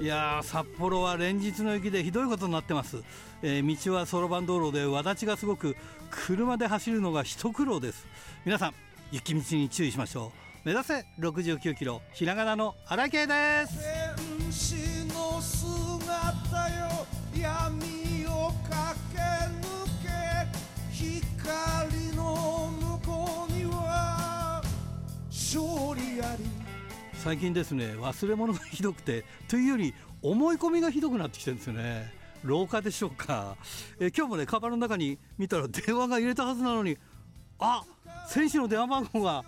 いやー札幌は連日の雪でひどいことになってます、えー道はそろばん道路でわだちがすごく車で走るのが一苦労です。皆さん雪道に注意しましょう。目指せ69キロひらがなの荒井圭です。最近ですね忘れ物がひどくてというより思い込みがひどくなってきてるんですよね。廊下でしょうか、え今日もねカバンの中に見たら電話が入れたはずなのにあ選手の電話番号が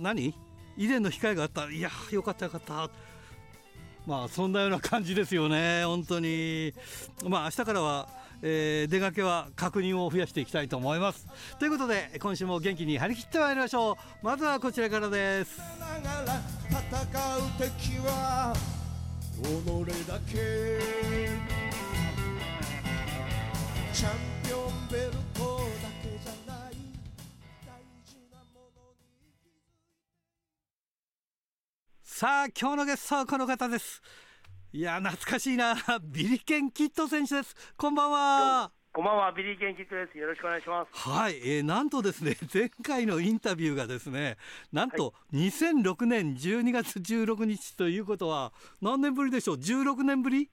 何？以前の控えがあった。いやよかったよかった。まあそんなような感じですよね本当に。まあ明日からは、えー出かけは確認を増やしていきたいと思います。ということで今週も元気に張り切ってまいりましょう。まずはこちらからです。戦う敵は己だけ。チャンピオンベルトだけじゃない。大事なものにさあ今日のゲストはこの方ですいや懐かしいな。ビリーケン・キッド選手です。こんばんは。こんばんは、ビリーケン・キッドです。よろしくお願いします。はい、えーなんとですね 前回のインタビューがですねなんと2006年12月16日ということは何年ぶりでしょう？16年ぶり？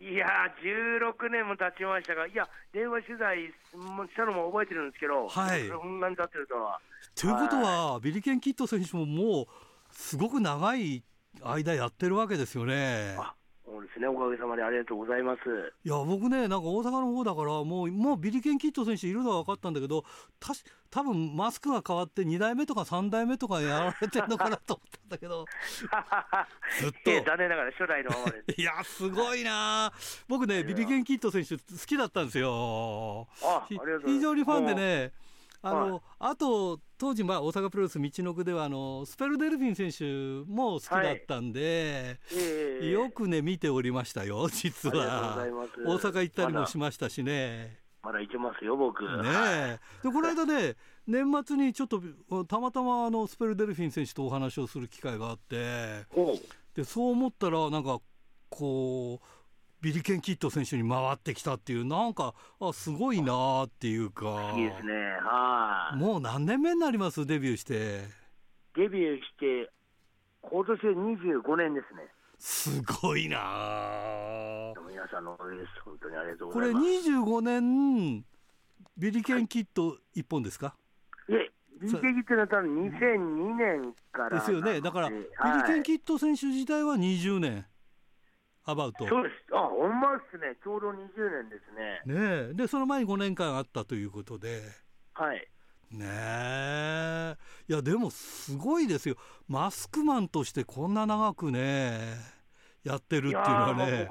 いやー、16年も経ちましたが、いや、電話取材もしたのも覚えてるんですけど、はい。そんなに経ってるとは。ということはビリケンキッド選手ももうすごく長い間やってるわけですよね。あ、そうですね、おかげさまでありがとうございます。いや僕ねなんか大阪の方だからもうもうビリケンキッド選手いるのは分かったんだけどたし多分マスクが変わって2代目とか3代目とかやられてるのかなと思ったんだけど。ずっと。ええ残念ながら初代のままで。す。いやすごいな。僕ねビリケンキッド選手好きだったんですよ。ひあありがとうございます。非常にファンでねあはい。の、あと当時まあ大阪プロレス道のくではあのスペルデルフィン選手も好きだったんで、ええよくね見ておりましたよ実は。大阪行ったりもしましたしね。まだいけますよ、僕。ねえ。でこの間ね年末にちょっとたまたまあのスペルデルフィン選手とお話をする機会があってでそう思ったらなんかこうビリケンキッド選手に回ってきたっていうなんかあすごいなあっていうかいいですね。はい。もう何年目になります？デビューしてデビューして、今年で25年ですね。すごいなあ皆さんのおかげです。本当にありがとうごこれざいます。25年ビリケンキッド一本ですか、いえ、ビリケンキッドのため2002年からですよねだからビリケンキッド選手自体は20年アバウトそうです。あ、ほんまですね。ちょうど20年ですね。ねえでその前に5年間あったということではい。ねえいやでもすごいですよマスクマンとしてこんな長くねやってるっていうのはね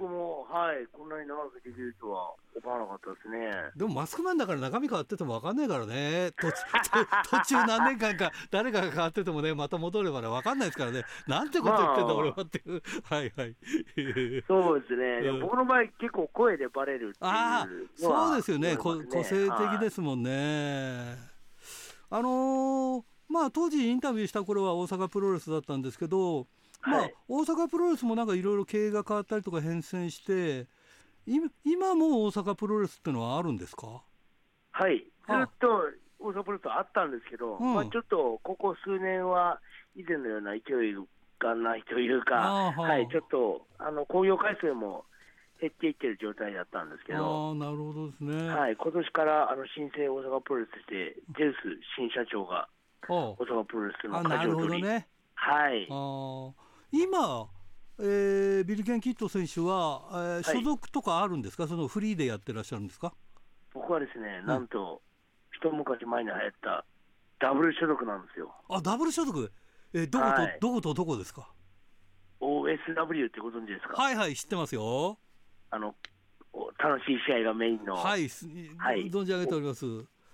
はい、こんなに長くできるとは思わなかったですね。でもマスクマンだから中身変わってても分かんないからね。途中 途途中何年間か誰かが変わっててもねまた戻ればね分かんないですからね。なんてこと言ってんだまあ。俺はっていう。はいはい。そうですね。でうん。も僕の場合、結構声でバレるっていうあそうですよね。こ思い。ます個性的はいですもんね。あのーまあ当時インタビューした頃は大阪プロレスだったんですけど、まあはい大阪プロレスもなんかいろいろ経営が変わったりとか変遷して今今も大阪プロレスってのはあるんですか？はい。ずあ。っと大阪プロレスあったんですけど、うん。まあちょっとここ数年は以前のような勢いがないというか、はい、ちょっとあの興行回数も減っていってる状態だったんですけあど、あなるほどですね。はい、今年からあの新生大阪プロレスとして、ジェウス新社長があ大阪プロレスの会長を取り、ほどね。はい。あ、ー今、えービルケン・キッド選手は、えーはい。所属とかあるんですか？そのフリーでやってらっしゃるんですか？僕はですね、なんと、一昔前に流行ったダブル所属なんですよ。あダブル所属？えーどこと、はい。どことどこですか？OSW ってご存知ですか、はいはい知ってますよ。あのお楽しい試合がメインの、はいすはい。存じ上げております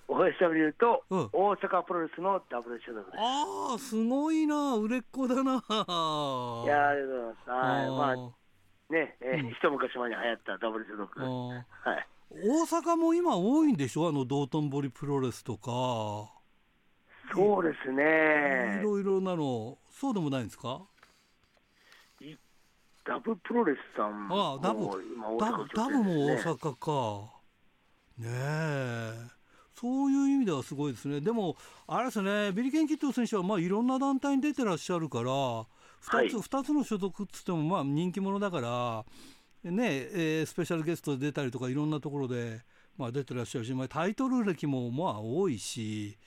OSW とうん。大阪プロレスのダブル所属です。ああすごいな。売れっ子だな。いやーありがとうございます。はい、まあね、えーうん。一昔前に流行ったダブル所属。はい。大阪も今多いんでしょ？あの道頓堀プロレスとか。そうですいね。ろいろなの。そうでもないんですか？ダブプロレスさんもああダブ。今大ダブも大阪か。ねえそういう意味ではすごいですね。でもあれですねビリケン・キッド選手はまあいろんな団体に出てらっしゃるから2つ,、はい。二つの所属っつってもまあ人気者だからねえースペシャルゲストで出たりとかいろんなところで、まあ、出てらっしゃるし、まあ、タイトル歴もまあ多いし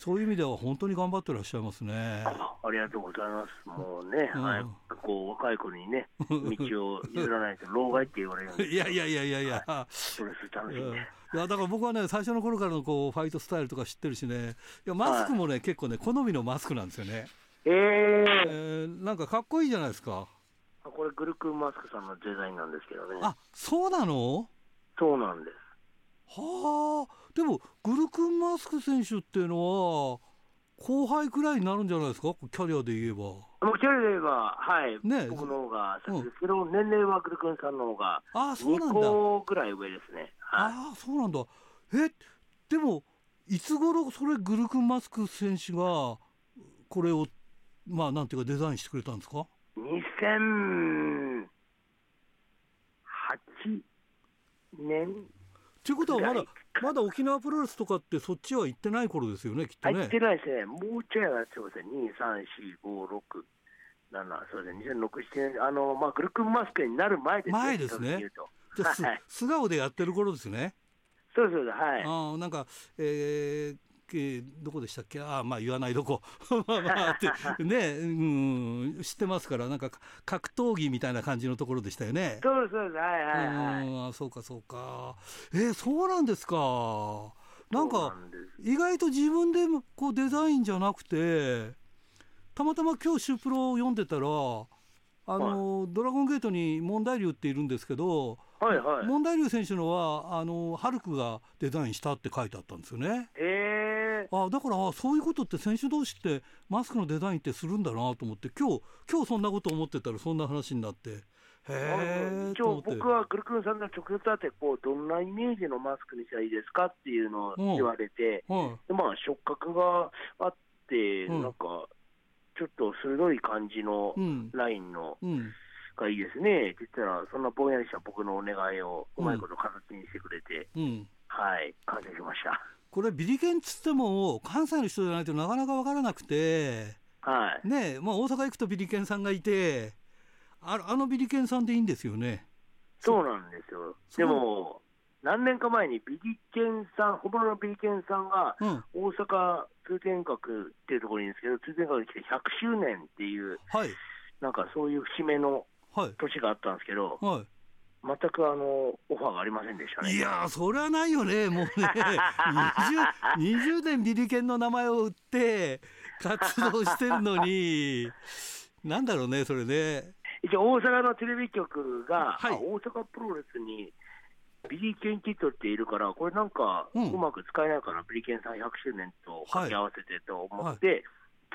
そういう意味では本当に頑張ってらっしゃいますね。あありがとうございます。もうね、うんはい、こう若い子にね、道を譲らないと老害って言われるんで、いやいやいやいやいや、プロレス楽しうんいんで。やだから僕はね最初の頃からのこうファイトスタイルとか知ってるしねいやマスクもね、結構ね好みのマスクなんですよね、えええーなんかかっこいいじゃないですかこれグルクンマスクさんのデザインなんですけどね。あそうなのそうなんです。はあでもグルクンマスク選手っていうのは後輩くらいになるんじゃないですか？キャリアで言えば。もう距離で言えば、はい、ね。僕の方が先ですけど、年齢はグルクンさんの方がああそうなん2だ個ぐらい上ですね。はい。ああそうなんだ。えでもいつ頃それグルクンマスク選手がこれをまあなんていうかデザインしてくれたんですか？2008年ということはまだまだ沖縄プロレスとかってそっちは行ってない頃ですよねきっとね。入ってないですね、もうちょい上がってますね、2、3、4、5、6、7、そうですね、2006、7年、あのまあ、グルクンマスクになる前ですね、前ですね。じゃあすはい素顔でやってる頃ですね、そうです、はい。ああなんかえーえーどこでしたっけ？ああまあ言わないどこ。まあまあってねうん知ってますからなんか格闘技みたいな感じのところでしたよね。そうそうはい、はい、はい。うんあそうかそうか。えーそうなんですか。なんそか意外と自分でこうデザインじゃなくてたまたま今日シュープロを読んでたらあの、ドラゴンゲートに問題竜っているんですけど、はい、はい。問題竜選手のはあのハルクがデザインしたって書いてあったんですよね。えあだからあそういうことって選手同士ってマスクのデザインってするんだなと思って今日今日そんなこと思ってたらそんな話になって。へ一応、僕はグルクンさんの直接会ってこう、どんなイメージのマスクにしたらいいですかっていうのを言われて、はでまあ、触覚があって、うん。なんか、ちょっと鋭い感じのい、うん。ラインのうんがいいですねって言ったら、そんなぼんやりした僕のお願いをうまいこと形にしてくれて、うんはい、完成しました。これビリケンっつっても関西の人じゃないとなかなか分からなくてはい。ねえ、まあ、大阪行くとビリケンさんがいてああのビリケンさんでいいんですよね。そうなんですよ。でも、何年か前にビリケンさん、本物のビリケンさんが、うん、大阪通天閣っていうところにいるんですけど、通天閣に来て100周年っていう、はいなんかそういう節目のはい年があったんですけど、は全くあのオファーがありませんでしたい、ね。いやーそれはないよねもうね。20, 20年ビリケンの名前を売って活動してるのに。なんだろうねそれね。一応、大阪のテレビ局が、はい。あ大阪プロレスにビリケンキットっているから、これなんかううんまく使えないかな、ビリケンさん100周年と掛け合わせてと思はい。って、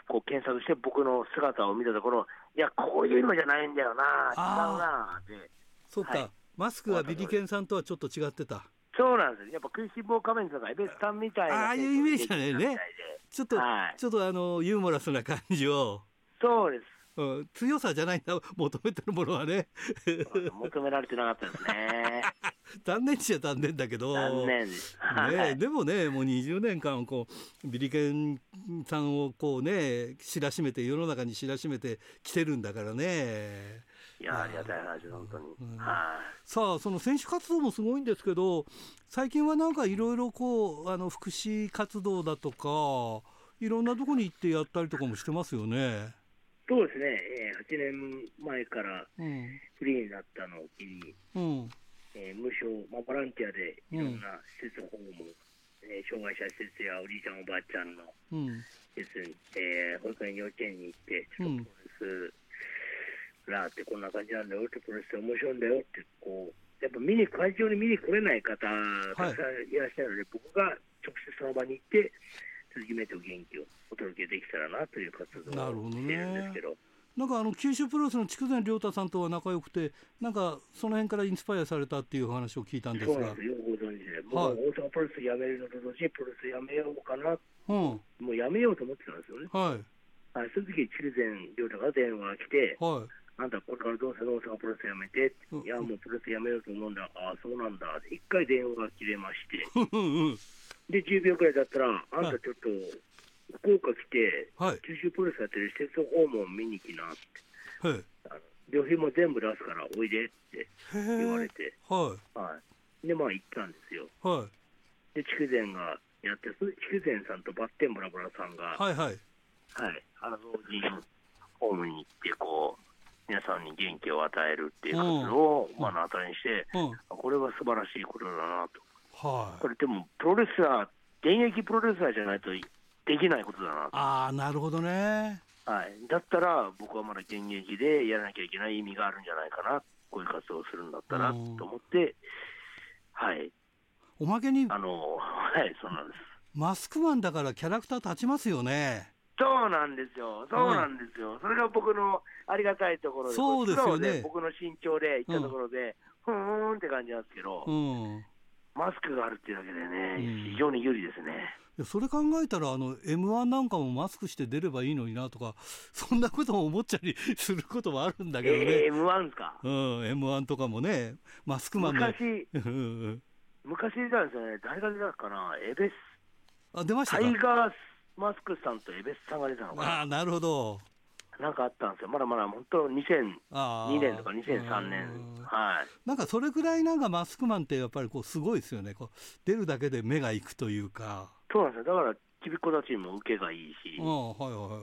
こう検索して僕の姿を見たところ、いや、こういうのじゃないんだよな、違うあなって。そうか、はいマスクはビリケンさんとはちょっと違ってたそうなんですよ。やっぱ食いしん坊仮面とかエベスさんみたいな。ああいうイメージだねみたいでちょっと、はいちょっとあのユーモラスな感じを、そうです。うん、強さじゃないんだ求めてるものはね求められてなかったですね。残念っちゃ残念だけど。残念。はい。でもねもう20年間こうビリケンさんをこうね知らしめて世の中に知らしめてきてるんだからね。いや、ありがたい話本当に。うん。はい。さあその選手活動もすごいんですけど最近はなんかいろいろこうあの福祉活動だとかいろんなとこに行ってやったりとかもしてますよね。そうですね、えー、8年前からうん。フリーになったのを機に、うんえー無償、まあ、ボランティアでいろんな施設訪問、えー障害者施設やおじいちゃん、おばあちゃんのうん。施設に、えー保育園、幼稚園に行って、ちょっとプロレスラーってこんな感じなんだよって、プロレス面白いんだよって、こう、やっぱ見に、会場に見に来れない方、たくさんいらっしゃるので、僕が直接その場に行って、夢と元気をお届けできたらなという活動をしてるんですけど。なんかあの九州プロレスの筑前亮太さんとは仲良くてなんかその辺からインスパイアされたっていう話を聞いたんですが。そうなんですよ、ご存知で、大阪プロレスやめるのと同時にプロレスやめようかな、うん。もううやめようと思ってたんですよね。はい。はい、その時筑前亮太が電話が来て、はい。あんたこれからどうせ大阪プロレスやめて。ってうん。いや、もうプロレスやめようと思うんだ、ああ、そうなんだ、一回電話が切れまして、で、10秒くらいだったら、あんたちょっと、福岡来て、はい。九州プロレスやってる施設訪問見に来なって、はいあの旅費も全部出すからおいでってへ言われえ。て、ははい、で、まあ行ったんですよ。いはい。で、筑前がやって、筑前さんとバッテンブラブラさんが、はいはい。はい、あの老人ホームに行って、こう、皆さんに元気を与えるっていう活動を目の当たりにして、うん。これは素晴らしいことだなと。はい。これでも、プロレスラー、現役プロレスラーじゃないとできないことだなと。ああなるほどね。はい、だったら、僕はまだ現役でやらなきゃいけない意味があるんじゃないかな、こういう活動をするんだったらうん。と思って、はい、おまけにあの、はい、そうなんです。マスクマンだからキャラクター立ちますよね。そうなんですよ、そうなんですよ、それが僕のありがたいところで、そうですよね。僕の身長で行ったところで、ふーんって感じなんですけど、うん。マスクがあるっていうだけでね、うん。非常に有利ですね。いやそれ考えたらあの m 1なんかもマスクして出ればいいのになとか そんなことも思っちゃりすることもあるんだけどね、えー、M1 ですか、うん m 1とかもねマスクマンの。昔、昔出たんですよね、誰が出たかな、エベス、あ出ましたか？タイガーマスクさんとエベスさんが出たのかな、ああなるほど。なんかあったんですよ、まだまだ本当、2002あー。年とか2003年うん、はい、なんかそれぐらいなんかマスクマンってやっぱりこうすごいですよね。こう出るだけで目がいくというかそうなんですよ、だから、ちびっ子たちも受けがいいし。あ、あはいはいはい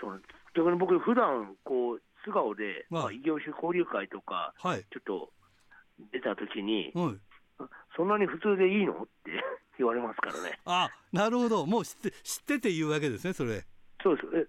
そうなんです逆に僕、普段こう素顔で、はい。まあ、異業種交流会とか、はい。ちょっと出たときに、はい。そんなに普通でいいのって 言われますからね。あなるほど。もう知って知ってて言うわけですねそれ。そうです。え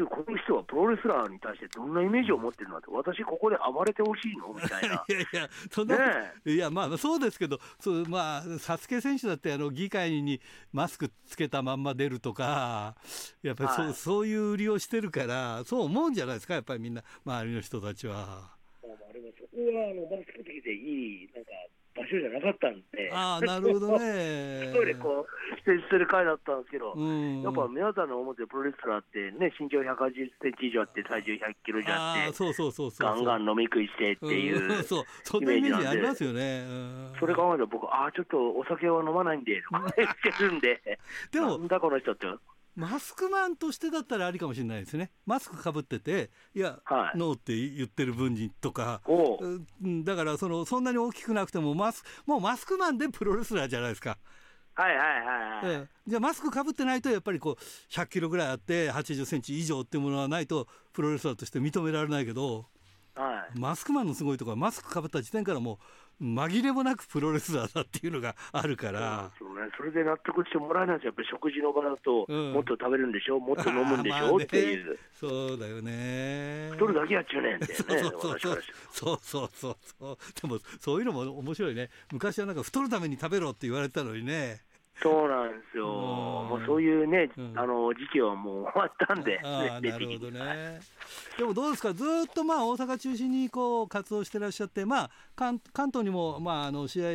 ちょこの人はプロレスラーに対してどんなイメージを持ってるのって、私、ここで暴れてほしいの？みたいな。いやいやそんなねいやまあそうですけどそうまあサスケ選手だってあの議会にマスクつけたまんま出るとかやっぱりそう,、はいそういう売りをしてるからそう思うんじゃないですかやっぱりみんな周りの人たちは。まあのマスク的でいいなんか場所じゃなかったんで、ああなるほどね。一人でこう、指定してる会だったんですけど、うん、やっぱ皆さんの思っプロレスラーってね、身長180センチ以上あって、体重100キロじゃあって、そうそうそうそうガンガン飲み食いしてっていう、うんそう。そんなイメージありますよね。うん。それ考えたら僕、ああ、ちょっとお酒は飲まないんで、とか言ってるんで、でもなんだこの人って、マスクマンとしてだったらありかもしれないですね。マスクかぶってて、いや、はいノーって言ってる分にとか、だからそのそんなに大きくなくてもマスもうマスクマンでプロレスラーじゃないですか。はいはいはいはい。ええじゃあマスクかぶってないとやっぱりこう100キロぐらいあって80センチ以上っていうものはないとプロレスラーとして認められないけどはいマスクマンのすごいところはマスクかぶった時点からもう紛れもなくプロレスラーだっていうのがあるから。そうね、それで納得してもらえないんですよ、やっぱり食事の場だと、うん。もっと食べるんでしょ、もっと飲むんでしょ、ね。っていう、そうだよね。太るだけやっちゅうねんってね、そうそうそう。そうそうそうそう。でもそういうのも面白いね。昔はなんか太るために食べろって言われてたのにねそうなんですよ、うん。もうそういうね、うん。あの時期はもう終わったんで、なるほどね。でもどうですか？ずーっとまあ大阪中心にこう活動してらっしゃってまあ関関東にもまああの試合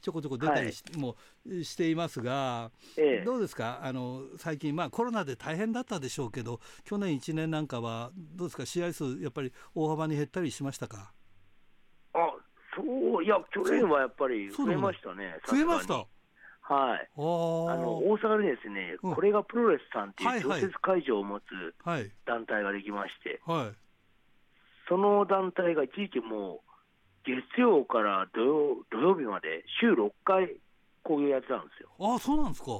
ちょこちょこ出たりし,、もしていますが、ええ。どうですか？あの最近まあコロナで大変だったでしょうけど去年1年なんかはどうですか？試合数やっぱり大幅に減ったりしましたか？あそう、いや、去年はやっぱり増えましたね、増えました？はい。あの大阪でですね、うんこれがプロレスさんってはいいうはい常設会場を持つはい団体ができまして、はいその団体が一時期もう、月曜から土曜土曜日まで週6回こういうやつなんですよ。ああそうなんですか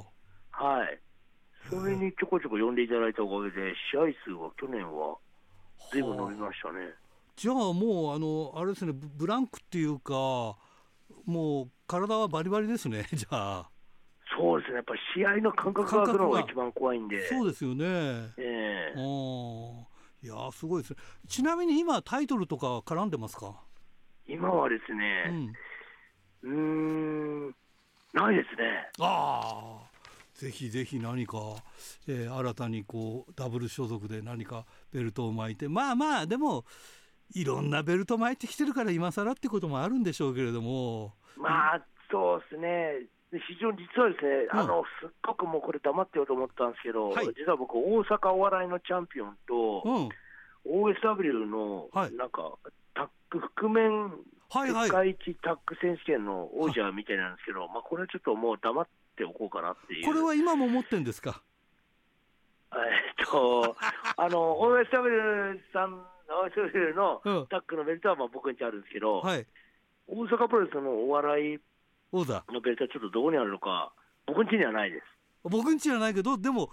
はい。それにちょこちょこ呼んでいただいたおかげで、試合数は去年はずいぶん伸びましたね。じゃあもうあのあれですねブブランクっていうかもう体はバリバリですね じゃあそうですね、やっぱり試合の感覚が空くのが一番怖いんで、そうですよね。ええ。うん。いやーすごいですね。ちなみに今タイトルとか絡んでますか？今はですうね、ん。うーん、ないですね。ああぜひぜひ何か、えー新たにこうダブル所属で何かベルトを巻いて。まあまあでもいろんなベルト巻いてきてるから今更ってこともあるんでしょうけれども。まあ、そうですね、で非常に実はですね、うんあのすっごくもうこれ黙ってようと思ったんですけど、はい実は僕、大阪お笑いのチャンピオンと、うん。OSW のはいなんか、タック覆面はいはい。世界一タック選手権の王者みたいなんですけど、まあこれはちょっともう黙っておこうかなっていう。これは今も持ってんですか？えっと、あの、OSW さん、OSW のうんタックのベルトはまあ僕んちあるんですけど、はい。大阪プロレスのお笑い。のベルトはちょっとどこにあるのか、僕んちにはないです。僕んちじゃないけど、でも、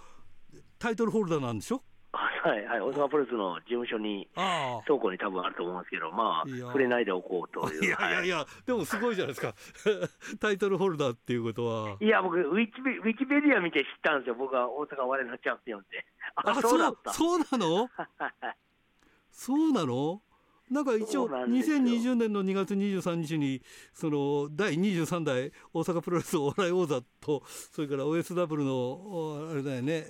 タイトルホルダーなんでしょ？はいはい、大阪プロレスの事務所に、あ倉庫に多分あると思うんですけど、まあ、触れないでおこうとあ。いう。いやいやいや、でもすごいじゃないですか。タイトルホルダーっていうことは。いや、僕ウィキペ、ウィキペディア見て知ったんですよ、僕は大阪お笑いのチャンピオンって。あ、そうだった。そうなの？そうなの？なんか一応そうなんですよ2020年の2月23日にその第23代大阪プロレスお笑い王座とそれから OSW のおあれだよね、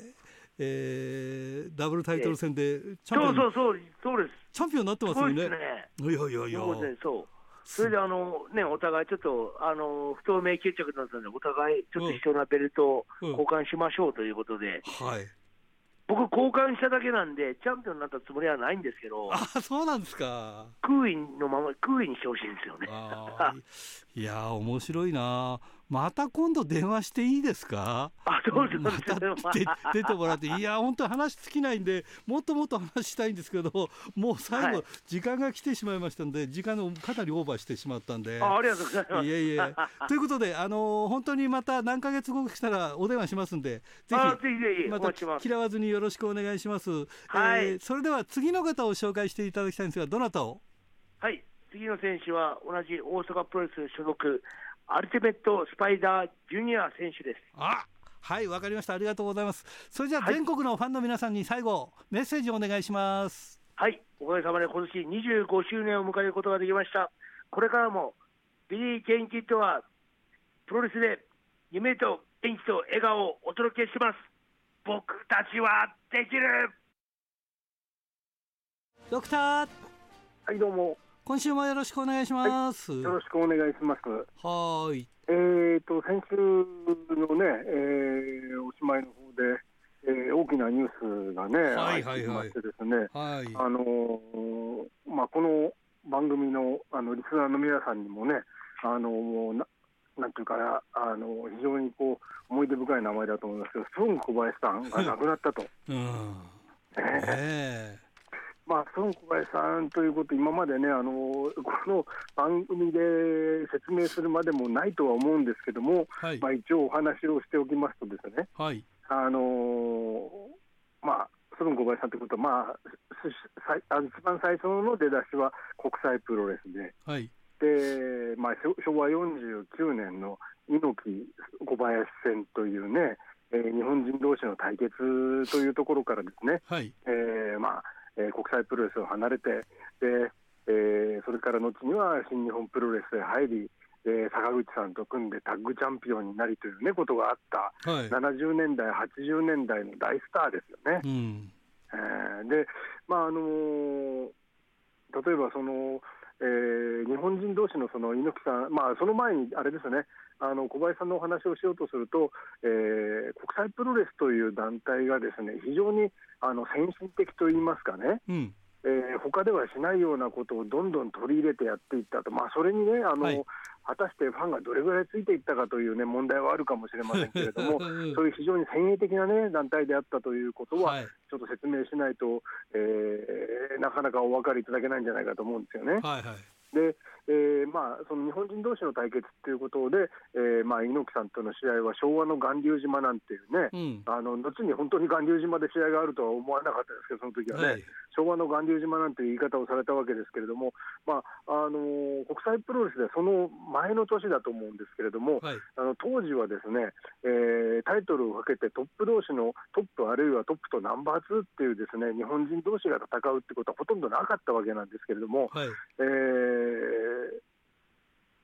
えーダブルタイトル戦でチャンピオンそうそうそう、そうです。チャンピオンになってますよね。そうですね。いやいやいや。そうそれであの、ね、お互いちょっと、あの、不透明決着になったので、お互いちょっと一緒なベルトをうん交換しましょうということで、はい。僕、交換しただけなんで、チャンピオンになったつもりはないんですけど、あそうなんですか。空位のまま、空位にしてほしいんですよね。いやー面白いな。また今度電話していいですか？あ、そうですまた出出てもらっていや本当に話尽きないんでもっともっと話したいんですけどもう最後、はい時間が来てしまいましたんで時間をかなりオーバーしてしまったんで。あありがとうございます。いえいえということで、あのー本当にまた何ヶ月後来たらお電話しますんでぜひぜひまた。嫌わずによろしくお願いします、はいえーそれでは次の方を紹介していただきたいんですがどなたを？はい、次の選手は同じ大阪プロレス所属、アルティメットスパイダージュニア選手です。あはいわかりましたありがとうございますそれじゃ全国のファンの皆さんに最後メッセージをお願いしますはい、おかげさまで今年25周年を迎えることができました。これからもビリーケン・キッドはプロレスで夢と元気と笑顔をお届けします。僕たちはできるドクターはい、どうも。今週もよろしくお願いします、よろしくお願いします。はーい。えーと、先週のね、えーおしまいの方で、えー大きなニュースがね、はいはいはい。入ってきましてですね、はい。あのーまあ、この番組のあのリスナーの皆さんにもね、あのもうななんていうかな、あの非常にこう思い出深い名前だと思いますけど、ストーン小林さんが亡くなったと。うん。ねえまあ、孫小林さんということ、今までね、あのこの番組で説明するまでもないとは思うんですけども、はい。まあ、一応お話をしておきますとですね、はい。あのーまあ、孫小林さんということは、まあ、一番最初の出だしは国際プロレスで、はい。でまあ、昭昭和49年の猪木小林戦というね、えー日本人同士の対決というところからですね、はい。えーまあえー国際プロレスを離れてで、えーそれから後には新日本プロレスへ入り、えー坂口さんと組んでタッグチャンピオンになりという、ね、ことがあったはい70年代、80年代の大スターですよね。うんえーで、まああのー例えばその、えー日本人同士のその猪木さん、まあ、その前にあれですね、あの小林さんのお話をしようとすると、えー国際プロレスという団体がですね非常にあの先進的といいますかね、うん。えー他ではしないようなことをどんどん取り入れてやっていったと、まあ、それにねあの、はい果たしてファンがどれぐらいついていったかという、ね、問題はあるかもしれませんけれども、うんそういう非常に先鋭的な、ね、団体であったということは、はい。ちょっと説明しないと、えーなかなかお分かりいただけないんじゃないかと思うんですよね。はいはい。で、えーまあ、その日本人同士の対決ということで、えーまあ、猪木さんとの試合は昭和の巌流島なんていうね、うん。あの後に本当に巌流島で試合があるとは思わなかったですけど、その時はね、はい。昭和の巌流島なんていう言い方をされたわけですけれども、まああのー国際プロレスではその前の年だと思うんですけれども、はい。あの当時はですね、えータイトルをかけてトップ同士のトップあるいはトップとナンバー2っていうですね日本人同士が戦うってことはほとんどなかったわけなんですけれども、はい。えー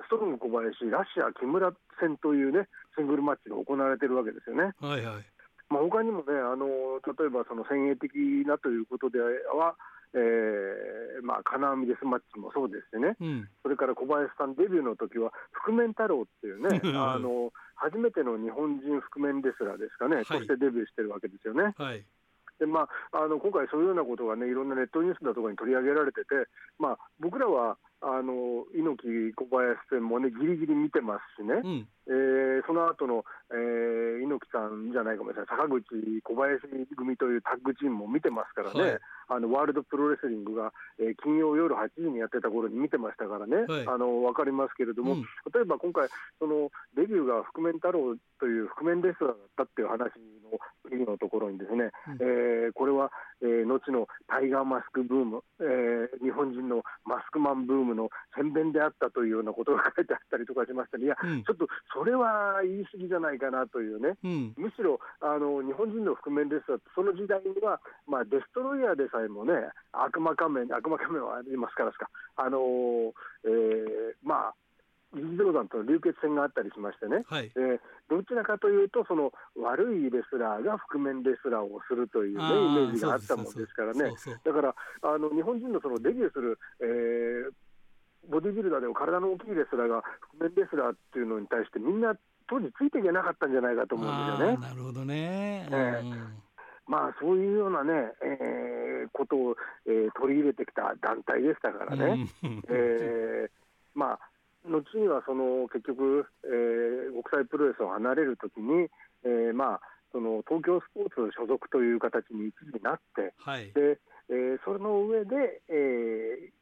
ストロング小林、ラシア木村戦というねシングルマッチが行われてるわけですよね。はいはい。まあ、他にもね、あの例えばその先鋭的なということでは、えーまあ、金網デスマッチもそうですしね、うん。それから小林さん、デビューの時は、覆面太郎っていうね あの、初めての日本人覆面レスラーですかね、はい。そしてデビューしてるわけですよね。はい。でまあ、あの今回、そういうようなことがね、いろんなネットニュースだとかに取り上げられてて、まあ、僕らはあの猪木、小林戦もね、ぎりぎり見てますしね、うん。えーその後の、えー猪木さんじゃないかもしれない、坂口、小林組というタッグチームも見てますからね、はい。あのワールドプロレスリングが、えー金曜夜8時にやってた頃に見てましたからね、はい。あの分かりますけれども、うん。例えば今回、そのデビューが覆面太郎という覆面レスラーだったっていう話の次のところにですね、うん。えーこれは、えー後のタイガーマスクブーム、えー日本人のマスクマンブームの宣伝であったというようなことが書いてあったりとかしましたね、いや、うん。ちょっとそれは言い過ぎじゃないかなという。ね。うん。むしろあの日本人の覆面レスラーって、その時代には、まあ、デストロイヤーでさえもね、悪魔仮面、悪魔仮面はありますからですか、あのーえーまあ、議事道団との流血戦があったりしましてね、はい。えーどちらかというと、その悪いレスラーが覆面レスラーをするという、ね、イメージがあったもんですからね。そう、そうだからあの日本人のそのデビューする、えーボディビルダーでも体の大きいレスラーが覆面レスラーっていうのに対して、みんな当時ついていけなかったんじゃないかと思うんですよね。なるほどね、えまあ、そういうようなね、えーことを、えー取り入れてきた団体でしたからね、うん。えーまあ、後にはその結局、えー国際プロレスを離れるときに、えーまあ、その東京スポーツ所属という形に一時なって、はい、でえーその上で、え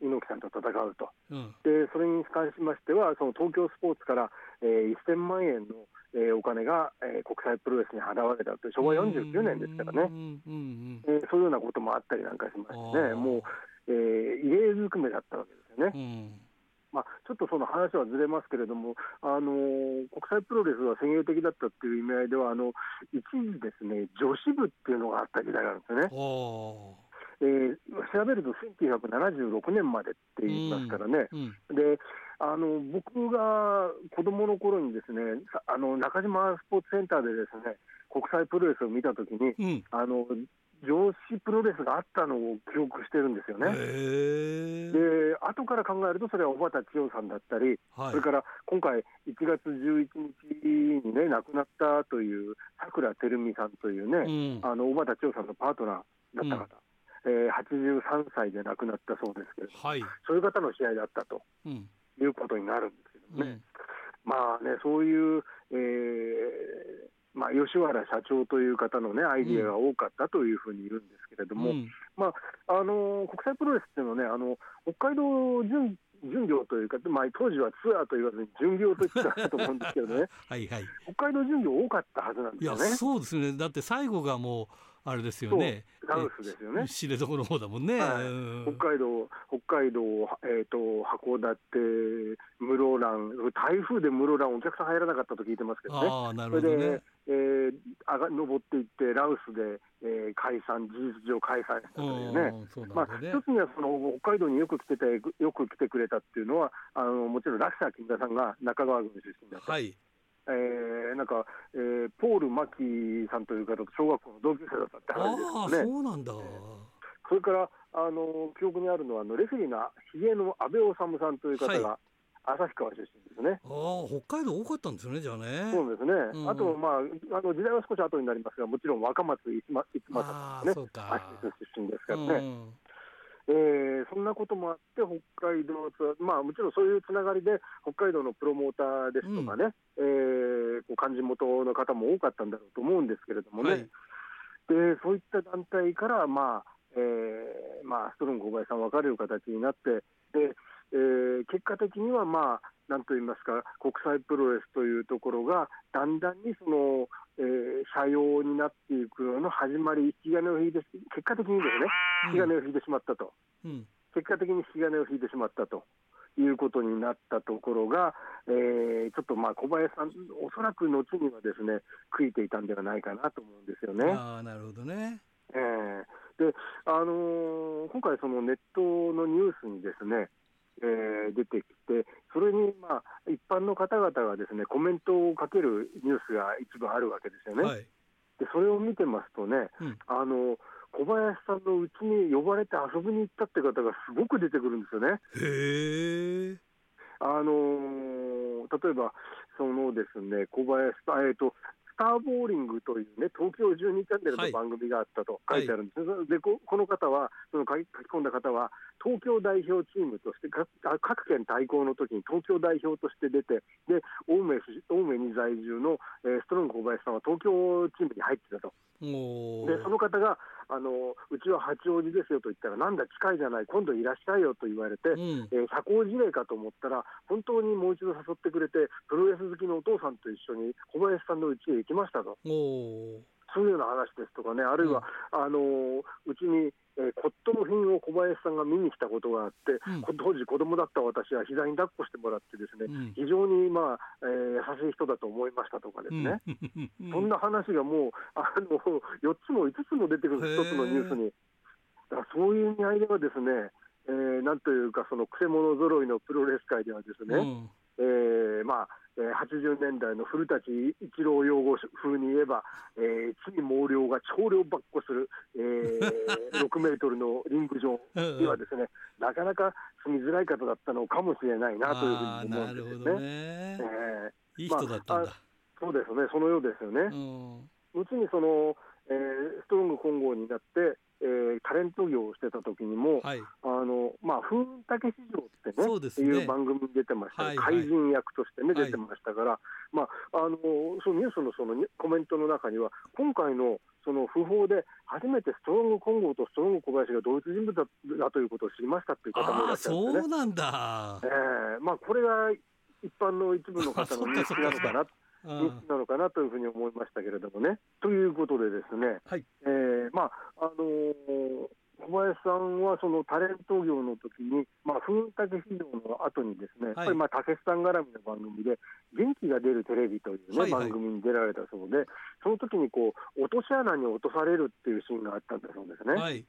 ー猪木さんと戦うと。うん。でそれに関しましては、その東京スポーツから、えー1000万円の、えーお金が、えー国際プロレスに払われたと。いう、昭和49年ですからね、うんうんえーそういうようなこともあったりなんかしましてね、もう、えー異例ずくめだったわけですよね。うんうんまあ、ちょっとその話はずれますけれども、あのー国際プロレスが先鋭的だったっていう意味合いでは、あの一時ですね、女子部っていうのがあった時代があるんですよね。おえー調べると1976年までって言いますからね。ーうんであの僕が子供の頃にですねさあの中島スポーツセンターでですね国際プロレスを見たときにうんあの女子プロレスがあったのを記憶してるんですよね。で後から考えるとそれは小畑千代さんだったり、はい。それから今回1月11日にね亡くなったというさくらてるみさんというね、うん。あの小畑千代さんのパートナーだった方、えー83歳で亡くなったそうですけれどもはい、そういう方の試合だったとうん。いうことになるんですけどね。うん。まあね、そういう、えーまあ、吉原社長という方のね、アイディアが多かったというふうに言うんですけれども、うん。まあ、あの国際プロレスっていうのはね、あの北海道巡巡業というか、まあ、当時はツアーと言わずに巡業と言ってたと思うんですけどね、はいはい。北海道巡業多かったはずなんでいやすよね。そうですね。だって最後がもうあれですよね。そうラウスですよね。え知床の方だもんね、はい。うん。北海道、北海道、えー、と函館、室蘭、台風で室蘭、お客さん入らなかったと聞いてますけどね。ああなそれでるほどね、えー上が登っていって、ラウスで、えー解散、事実上解散したというね。まあ、一つにはその北海道によく来てて、よく来てくれたっていうのは、あのもちろんラッシャー金田さんが中川郡出身だった、はいえーなんか、えーポール・マキさんという方と小学校の同級生だったってあ話あですよね。そうなんだ、それからあの記憶にあるのは、あのレフェリーがひげの安倍治さんという方が、旭川出身ですね。ああ北海道多かったんですよねじゃあね。そうですね、うんあと、まあ、あの時代は少し後になりますが、もちろん若松一馬一馬ああさんですね、そうか。出身ですからね、うんえーそんなこともあって、北海道まあ、もちろんそういうつながりで、北海道のプロモーターですとかね、えーこう漢字元の方も多かったんだろうと思うんですけれどもね、はい。でそういった団体から、まあえーまあ、ストロング小林さん、分かれる形になって、でえー結果的には、まあ、なんといいますか、国際プロレスというところが、だんだんにその、えー、社用になっていくのの始まり、引き金を引いて、結果的にですね、引き金を引いてしまったと。うん結果的に引き金を引いてしまったということになったところが、えーちょっとまあ小林さん、おそらく後にはですね悔いていたんではないかなと思うんですよね。ああなるほどねえーであのー今回、そのネットのニュースにですね、えー出てきて、それに、まあ、一般の方々がですねコメントをかけるニュースが一部あるわけですよね。はいえでそれを見てますとね、うんあの小林さんのうちに呼ばれて遊びに行ったって方がすごく出てくるんですよね。へえ。あのー例えば、そのですね、小林さん、えっ、と、スターボーリングというね、東京12チャンネルの番組があったと書いてあるんです、でここの方は、その書き書き込んだ方は、東京代表チームとして、各県対抗の時に東京代表として出て、で青梅市青梅に在住の、えーストロング小林さんは東京チームに入ってたと。おでその方があの、うちは八王子ですよと言ったら、なんだ、近いじゃない、今度いらっしゃいよと言われて、うん。えー社交辞令かと思ったら、本当にもう一度誘ってくれて、プロレス好きのお父さんと一緒に小林さんの家へ行きましたと。そういうような話ですとかね、あるいは、あのーうちに、えー骨董品を小林さんが見に来たことがあって、うんこ当時、子供だった私は膝に抱っこしてもらって、ですね、うん非常に、まあえー優しい人だと思いましたとかですね。うん。そんな話がもう、あの4つも5つも出てくる、へー1つのニュースに、だからそういう意味合いではですね、えーなんというか、そのくせ者揃いのプロレス界ではですね、うん。えーまあえー80年代の古舘一郎用語風に言えば、えー、地位猛量が超量ばっこする、えー 6メートルのリング上にはですね、なかなか住みづらい方だったのかもしれないなというふああ、うに思うなんですよね。どね。えいい人だったんだ。そうですね、そのようですよね。うん。後にその、えーストロング混合になって、えータレント業をしてた時にも、はい。あのまあ、風雲竹市場ってね、そうですねいう番組に出てました、はいはい怪人役としてね、はい出てましたから、まあ、あのそのニュースのそのコメントの中には、今回のその訃報で、初めてストロング混合とストロング小林が同一人物だだということを知りましたっていう方もいらっしゃるんですね。そうなんだえ。ーまあ、これが一般の一部の方の認識なのかなう認識なのかなというふうに思いましたけれどもね。ということでですね、はいえーまああのー小林さんはそのタレント業の時に、まあ、風竹市場の後にですね、やっぱりまあたけしさん絡みの番組で、元気が出るテレビという、ねはいはい番組に出られたそうで、その時にこう落とし穴に落とされるっていうシーンがあったんだそうですね。はい。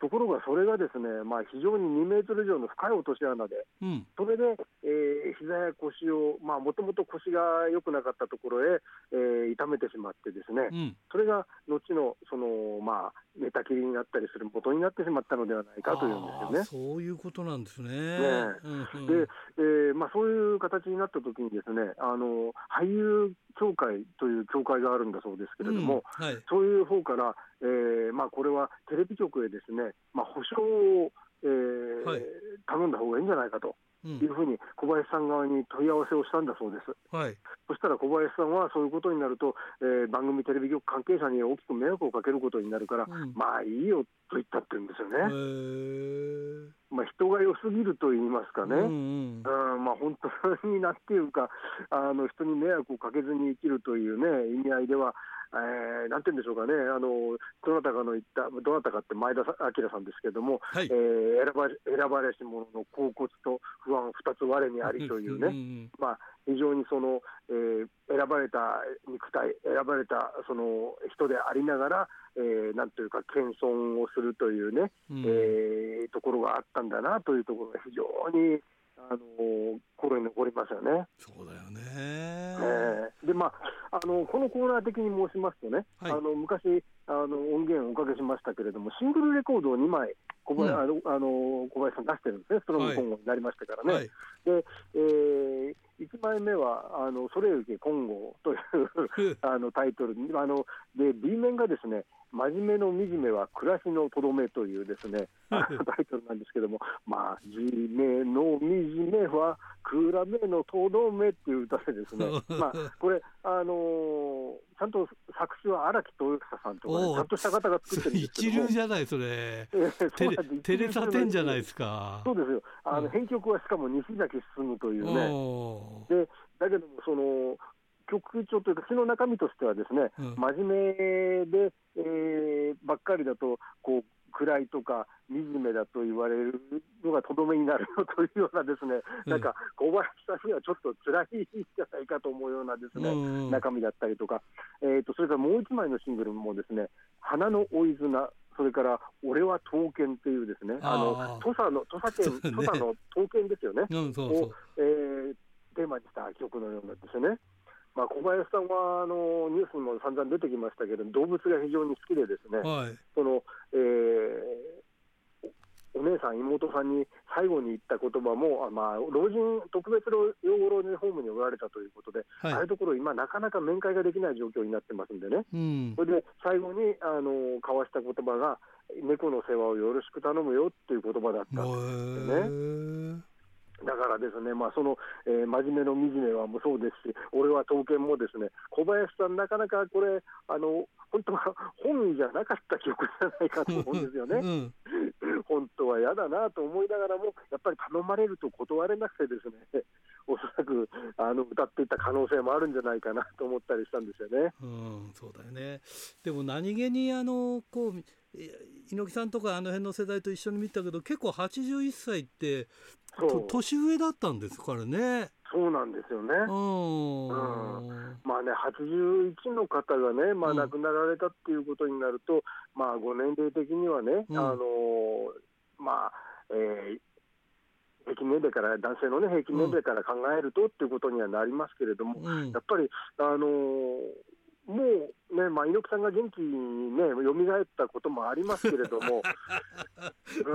ところがそれがですね、まあ、非常に2メートル以上の深い落とし穴で、うん。それで、えー膝や腰を、まあ、もともと腰が良くなかったところへ、えー痛めてしまってですね、うん。それが後の、その、まあ、寝たきりになったりする元になってしまったのではないかというんですよね。そういうことなんですね。ねうんうんで、えーまあ、そういう形になったときにですね、あの、俳優協会という協会があるんだそうですけれども、うんはい。そういう方から、えーまあ、これはテレビ局へですね、まあ、保証を、えーはい頼んだ方がいいんじゃないかとう。いうんふうに小林さん側に問い合わせをしたんだそうです。はい。そしたら小林さんはそういうことになると、えー番組テレビ局関係者に大きく迷惑をかけることになるから、うんまあいいよと言ったって言うんですよへね。え。まあ、人が良すぎると言いますかね。うんまあ、本当になんていうか、あの人に迷惑をかけずに生きるというね、意味合いでは、えーなんて言うんでしょうかね、あのどなたかの言った、どなたかって前田明さんですけれども、はいえ。ー選ばれ選ばれし者の恍惚と不安、二つ我にありというね、ね。まあ、非常にその、えー選ばれた肉体、選ばれたその人でありながら、えーなんというか、謙遜をするというね、うんえーところがあったんだなというところが非常に、あの心に残りますよね。そうだよね。えーでまあ、あのこのコーナー的に申しますとね、はいあの昔あの、音源をおかけしましたけれども、シングルレコードを2枚小林、うんあの小林さん出してるんですね、ストロング今後になりましたからね。はい。で、えー、1枚目は、あのそれゆけ金剛というあのタイトルにあので、B 面がですね、真面目の惨めは暮らしのとどめというですね、タイトルなんですけども、真面目の惨めは暮らめのとどめっていう歌でですね、まあ、これ、あのーちゃんと作詞は荒木豊久さんとかね、ちゃんとした方が作ってるんですけ一流、じゃない、それ。テレサテンじゃないですか。そうですよ、あのうん。編曲はしかも西崎進というね。でだけども、その曲調というか、詩の中身としては、ですね、うん真面目で、えーばっかりだと、こう暗いとか、惨めだと言われるのがとどめになるよというような、ですね、うんなんか小林さんにはちょっと辛いんじゃないかと思うようなですね、うん中身だったりとか、えー、とそれからもう一枚のシングルもですね、花の追い綱、それから俺は刀剣っていうですね、ああのー土佐の土佐県、そうね土佐の刀剣ですよね。うん、そうそうを。、えーテーマにした曲のようなんですよね。まあ、小林さんはあのニュースにも散々出てきましたけど、動物が非常に好きで、ですね、はい、そのえーお姉さん、妹さんに最後に言った言葉も、あまあ、老人、特別養護老人ホームにおられたということで、はいああいうところ、今、なかなか面会ができない状況になってますんでね、うん。それで最後にあの交わした言葉が、猫の世話をよろしく頼むよっていう言葉だったんですよね。だからですね、まあ、その、えー真面目の惨めはもそうですし、俺は刀剣もですね、小林さん、なかなかこれ、あの本当は本意じゃなかった記憶じゃないかと思うんですよね。うん本当は嫌だなと思いながらも、やっぱり頼まれると断れなくてですね、おそらくあの歌っていった可能性もあるんじゃないかなと思ったりしたんですよね。うん、そうだよね。でも何気にあのこうえ猪木さんとかあの辺の世代と一緒に見たけど結構81歳って年上だったんですからね。そうなんですよね。うん。まあね、81の方がね、まあ、うん亡くなられたっていうことになると、まあ、ご年齢的にはね、うんあのまあ、えー平均年齢から、男性のね、平均年齢から考えるとっていうことにはなりますけれども、うんやっぱり、あのもうね、まあ、猪木さんが元気にね、蘇ったこともありますけれども、う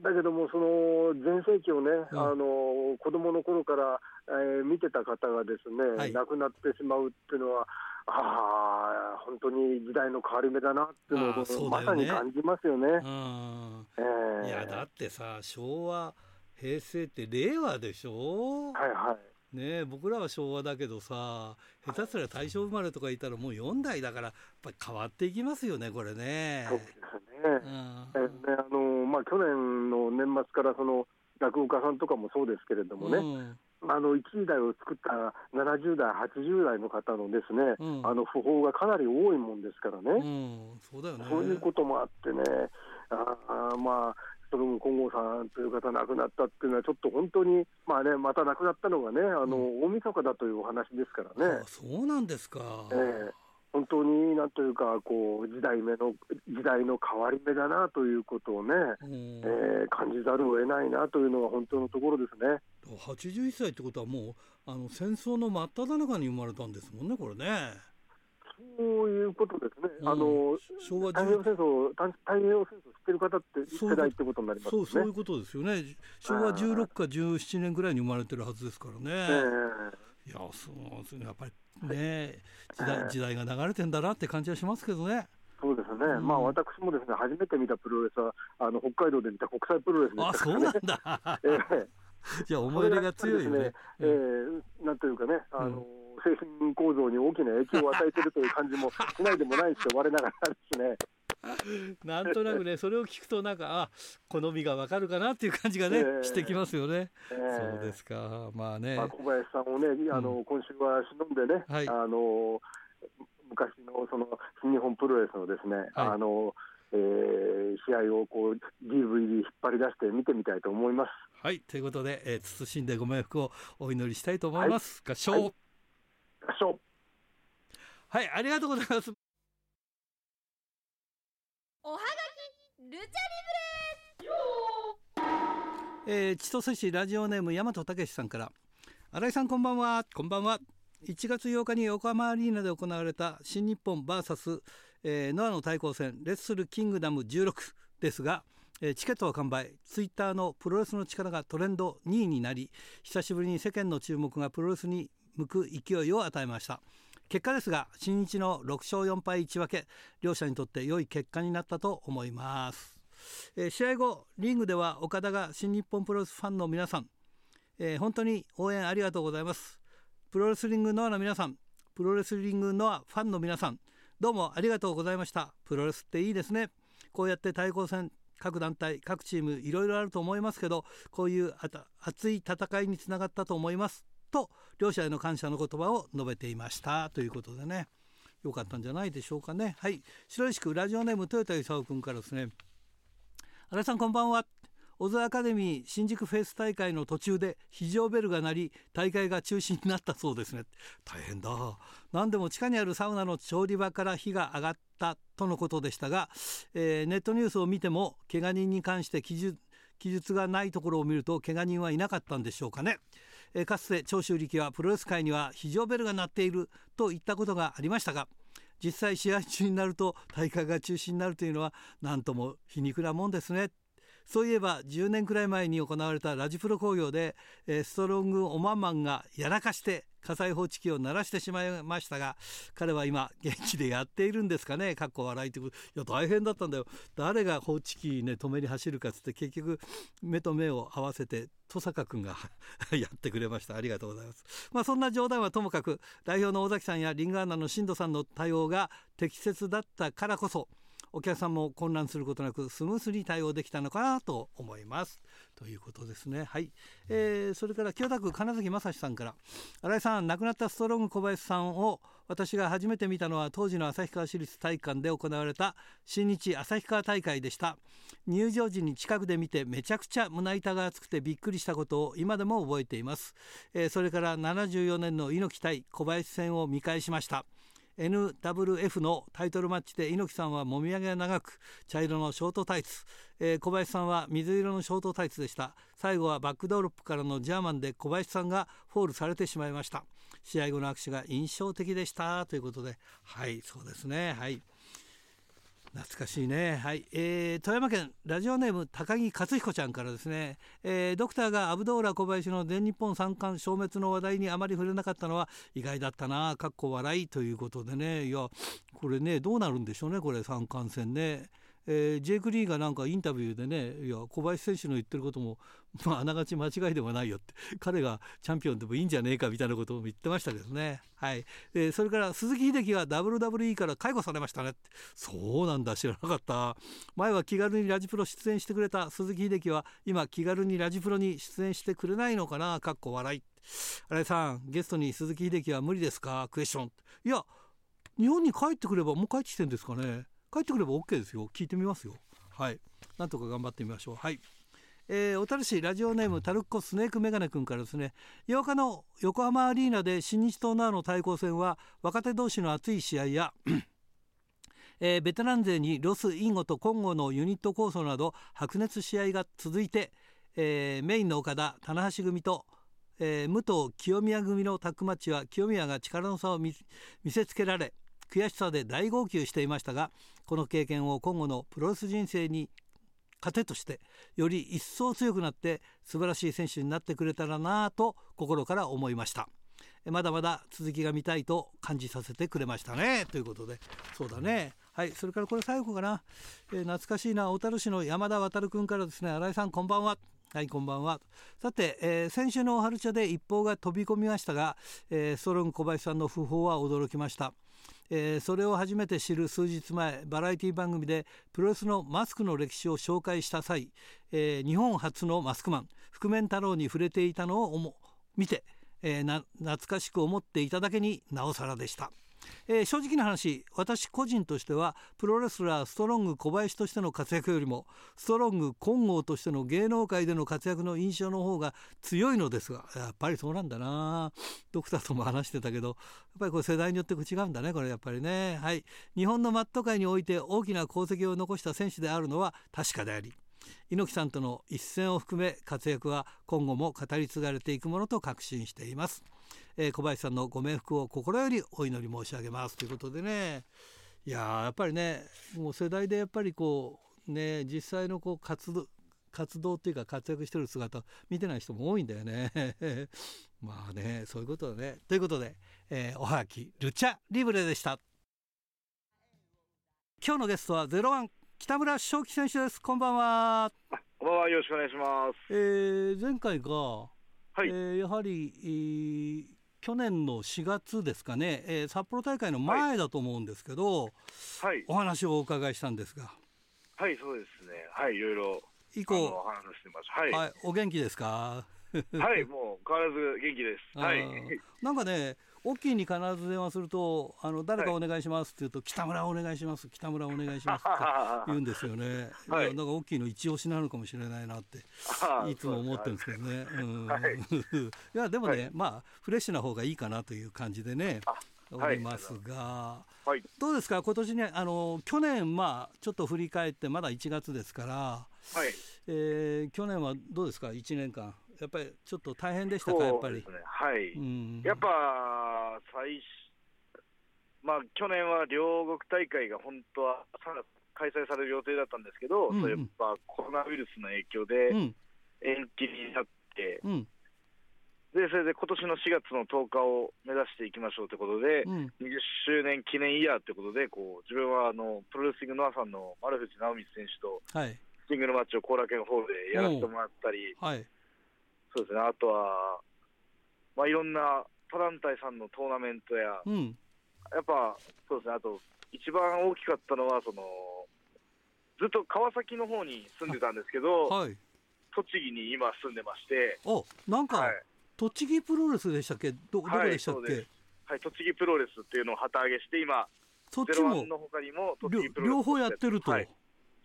ん。だけども、その全盛期をね、うん。あの子供の頃から、えー見てた方がですね、はい。亡くなってしまうっていうのは、ああ、本当に時代の変わり目だなっていうのあを、ね。まさに感じますよね。うん。えー。いやだってさ昭和平成って令和でしょ、はいはいねえ僕らは昭和だけどさ下手すりゃ大正生まれとかいたらもう4代だからやっぱり変わっていきますよねこれね。そうですね。うんえーねあのまあ、去年の年末からその落語家さんとかもそうですけれどもね、うんあの一時代を作った70代、80代の方のですね、うんあの訃報がかなり多いもんですからね、うん、そうだよね。そういうこともあってね、ああまあ、ストロム金剛さんという方亡くなったっていうのは、ちょっと本当に、まあね、また亡くなったのがね、あの大晦日だというお話ですからねあ。そうなんですか。ええ本当になんというかこう時代目の時代の変わり目だなということをね、うんえー感じざるを得ないなというのが本当のところですね。81歳ってことはもうあの戦争の真っ只中に生まれたんですもんねこれね。そういうことですね。うんあの昭和太平洋戦争太太平洋戦争知ってる方って世代ってことになりますよね。そうそういうことですよね。昭和16か17年ぐらいに生まれてるはずですからえね。えいやそうですねやっぱりね時代時代が流れてんだなって感じはしますけどね。そうですね、うんまあ私もですね初めて見たプロレスはあの北海道で見た国際プロレスであしたね。そうなんだ。ええじゃあ思い入れが強いよね。ねええなんというかね、あの精神構造に大きな影響を与えているという感じもしないでもないし、我ながらですね。なんとなくねそれを聞くとなんかあ好みがわかるかなっていう感じがね、ええしてきますよね。ええそうですかまあね。まあ、小林さんをね、あの今週は忍んでね、はいあの昔のその新日本プロレスのですね、はいあのえー試合をこう DVD 引っ張り出して見てみたいと思います。はいということで、えー、謹んでご冥福をお祈りしたいと思います。合唱はい。はい、合唱ありがとうございます。おはがきルチャリえー、千歳市ラジオネーム大和武さんから。新井さんこんばんは。こんばんは。1月8日に横浜アリーナで行われた新日本 VS、えー、ノアの対抗戦レッスルキングダム16ですが、えーチケットは完売。ツイッターのプロレスの力がトレンド2位になり久しぶりに世間の注目がプロレスに向く勢いを与えました。結果ですが新日の6勝4敗1分け両者にとって良い結果になったと思います。えー試合後リングでは岡田が新日本プロレスファンの皆さん、えー本当に応援ありがとうございます。プロレスリングノアの皆さんプロレスリングノアファンの皆さんどうもありがとうございました。プロレスっていいですね。こうやって対抗戦各団体各チームいろいろあると思いますけどこういうあた熱い戦いにつながったと思います。と両者への感謝の言葉を述べていました。ということでね。よかったんじゃないでしょうかね。はい。白石区ラジオネーム豊田勲君からですね。新井さんこんばんは。小津アカデミー新宿フェイス大会の途中で非常ベルが鳴り大会が中止になったそうですね。大変だ。何でも地下にあるサウナの調理場から火が上がったとのことでしたが、えーネットニュースを見ても怪我人に関して記述記述がないところを見ると怪我人はいなかったんでしょうかね、えー、かつて長州力はプロレス界には非常ベルが鳴っていると言ったことがありましたが実際試合中になると大会が中止になるというのは何とも皮肉なもんですね。そういえば10年くらい前に行われたラジプロ工業で、えー、ストロングオマンマンがやらかして火災報知器を鳴らしてしまいましたが彼は今元気でやっているんですかね？かっこ笑いっていや大変だったんだよ。誰が報知器ね止めに走るかっつって結局目と目を合わせて登坂君が やってくれました。ありがとうございます。まあそんな冗談はともかく代表の尾崎さんやリンガーナの新藤さんの対応が適切だったからこそお客さんも混乱することなくスムースに対応できたのかなと思います。ということですね。はい、えー、それから清田区金崎正史さんから。新井さん亡くなったストロング小林さんを私が初めて見たのは当時の旭川市立体育館で行われた新日旭川大会でした。入場時に近くで見てめちゃくちゃ胸板が厚くてびっくりしたことを今でも覚えています、えー、それから74年の猪木対小林戦を見返しました。NWF のタイトルマッチで猪木さんはもみあげが長く茶色のショートタイツ、えー、小林さんは水色のショートタイツでした。最後はバックドロップからのジャーマンで小林さんがフォールされてしまいました。試合後の握手が印象的でした。ということで。はいそうですね。はい。懐かしいね。はい、えー、富山県ラジオネーム高木克彦ちゃんからですね、えー、ドクターがアブドーラ小林の全日本三冠消滅の話題にあまり触れなかったのは意外だったなかっこ笑いということでね。いやこれねどうなるんでしょうねこれ三冠戦ね。えー、ジェイク・リーがなんかインタビューでねいや小林選手の言ってることも、まあ、あながち間違いではないよって 彼がチャンピオンでもいいんじゃねえかみたいなことも言ってましたけどね、はい。えー、それから鈴木秀樹が WWE から解雇されましたねって。そうなんだ知らなかった。前は気軽にラジプロ出演してくれた鈴木秀樹は今気軽にラジプロに出演してくれないのかなかっこ笑い。新井さんゲストに鈴木秀樹は無理ですか？クエスチョン。いや日本に帰ってくればもう帰ってきてんですかね？帰ってくれば OK ですよ。聞いてみますよ。はい。なんとか頑張ってみましょう。はい。えー、小樽市ラジオネームタルッコスネークメガネ君からですね。8日の横浜アリーナで新日とノアの対抗戦は若手同士の熱い試合や えー、ベテラン勢にロス・インゴと金剛のユニット抗争など白熱試合が続いて、えー、メインの岡田棚橋組と、えー、武藤清宮組のタッグマッチは清宮が力の差を見せつけられ悔しさで大号泣していましたがこの経験を今後のプロレス人生に糧としてより一層強くなって素晴らしい選手になってくれたらなぁと心から思いました。まだまだ続きが見たいと感じさせてくれましたね。ということで。そうだね。はい。それからこれ最後かな、えー、懐かしいな。小樽市の山田渉君からですね。新井さんこんばんは。はいこんばんは。さて、えー、先週の春茶で一報が飛び込みましたが、えー、ストロング小林さんの訃報は驚きました。えー、それを初めて知る数日前バラエティ番組でプロレスのマスクの歴史を紹介した際、えー、日本初のマスクマン覆面太郎に触れていたのを見て、えー、懐かしく思っていただけになおさらでした。えー、正直な話私個人としてはプロレスラーストロング小林としての活躍よりもストロング金剛としての芸能界での活躍の印象の方が強いのですがやっぱりそうなんだな。ドクターとも話してたけどやっぱりこれ世代によって違うんだねこれやっぱりね。はい。日本のマット界において大きな功績を残した選手であるのは確かであり猪木さんとの一戦を含め活躍は今後も語り継がれていくものと確信しています。えー、小林さんのご冥福を心よりお祈り申し上げます。ということでね。いややっぱりねもう世代でやっぱりこうね実際のこう活動活動っていうか活躍してる姿見てない人も多いんだよね。まあねそういうことだね。ということで、えー、おはきルチャリブレでした。今日のゲストはゼロワン。北村正樹選手です。こんばんは。こんばんは。よろしくお願いします、えー、前回が、はい、えー、やはり、えー去年の4月ですかね、えー、札幌大会の前だと思うんですけど、はい、お話をお伺いしたんですが。はいそうですね。はいいろいろ以降お話してます。はい、はい、お元気ですか？はいもう変わらず元気です。はい。なんかね大きいに必ず電話するとあの誰かお願いしますって言うと、はい、北村お願いします北村お願いしますって言うんですよね。はい、なんか大きいの一押しなのかもしれないなっていつも思ってるんですけどね。うん、はい、いやでもね、はい、まあフレッシュな方がいいかなという感じでね。おりますが、はい、どうですか？今年ねあの去年まあちょっと振り返ってまだ1月ですから、はい。えー、去年はどうですか？1年間やっぱりちょっと大変でしたか、やっぱり。ね、はい。うん。やっぱ、最初、まあ、去年は両国大会が本当は3月開催される予定だったんですけど、うん。うんやっぱコロナウイルスの影響でうん、延期になって、うん、でそれで今年の4月の10日を目指していきましょうということで、うん、20周年記念イヤーということで、こう自分はあのプロレスリングノアさんの丸藤直道選手とはい、シングルマッチを後楽園ホールでやらせてもらったり、はい、そうですね、あとは、まあ、いろんな他団体さんのトーナメントや、うん、やっぱそうですね、あと一番大きかったのは、そのずっと川崎の方に住んでたんですけど、はい。栃木に今住んでまして、お、なんか、はい。栃木プロレスでしたっけ、ど、どこでしたっけ？はいはい、栃木プロレスっていうのを旗揚げして、今、ゼそっちもロワンの他にも両方やってると。はい、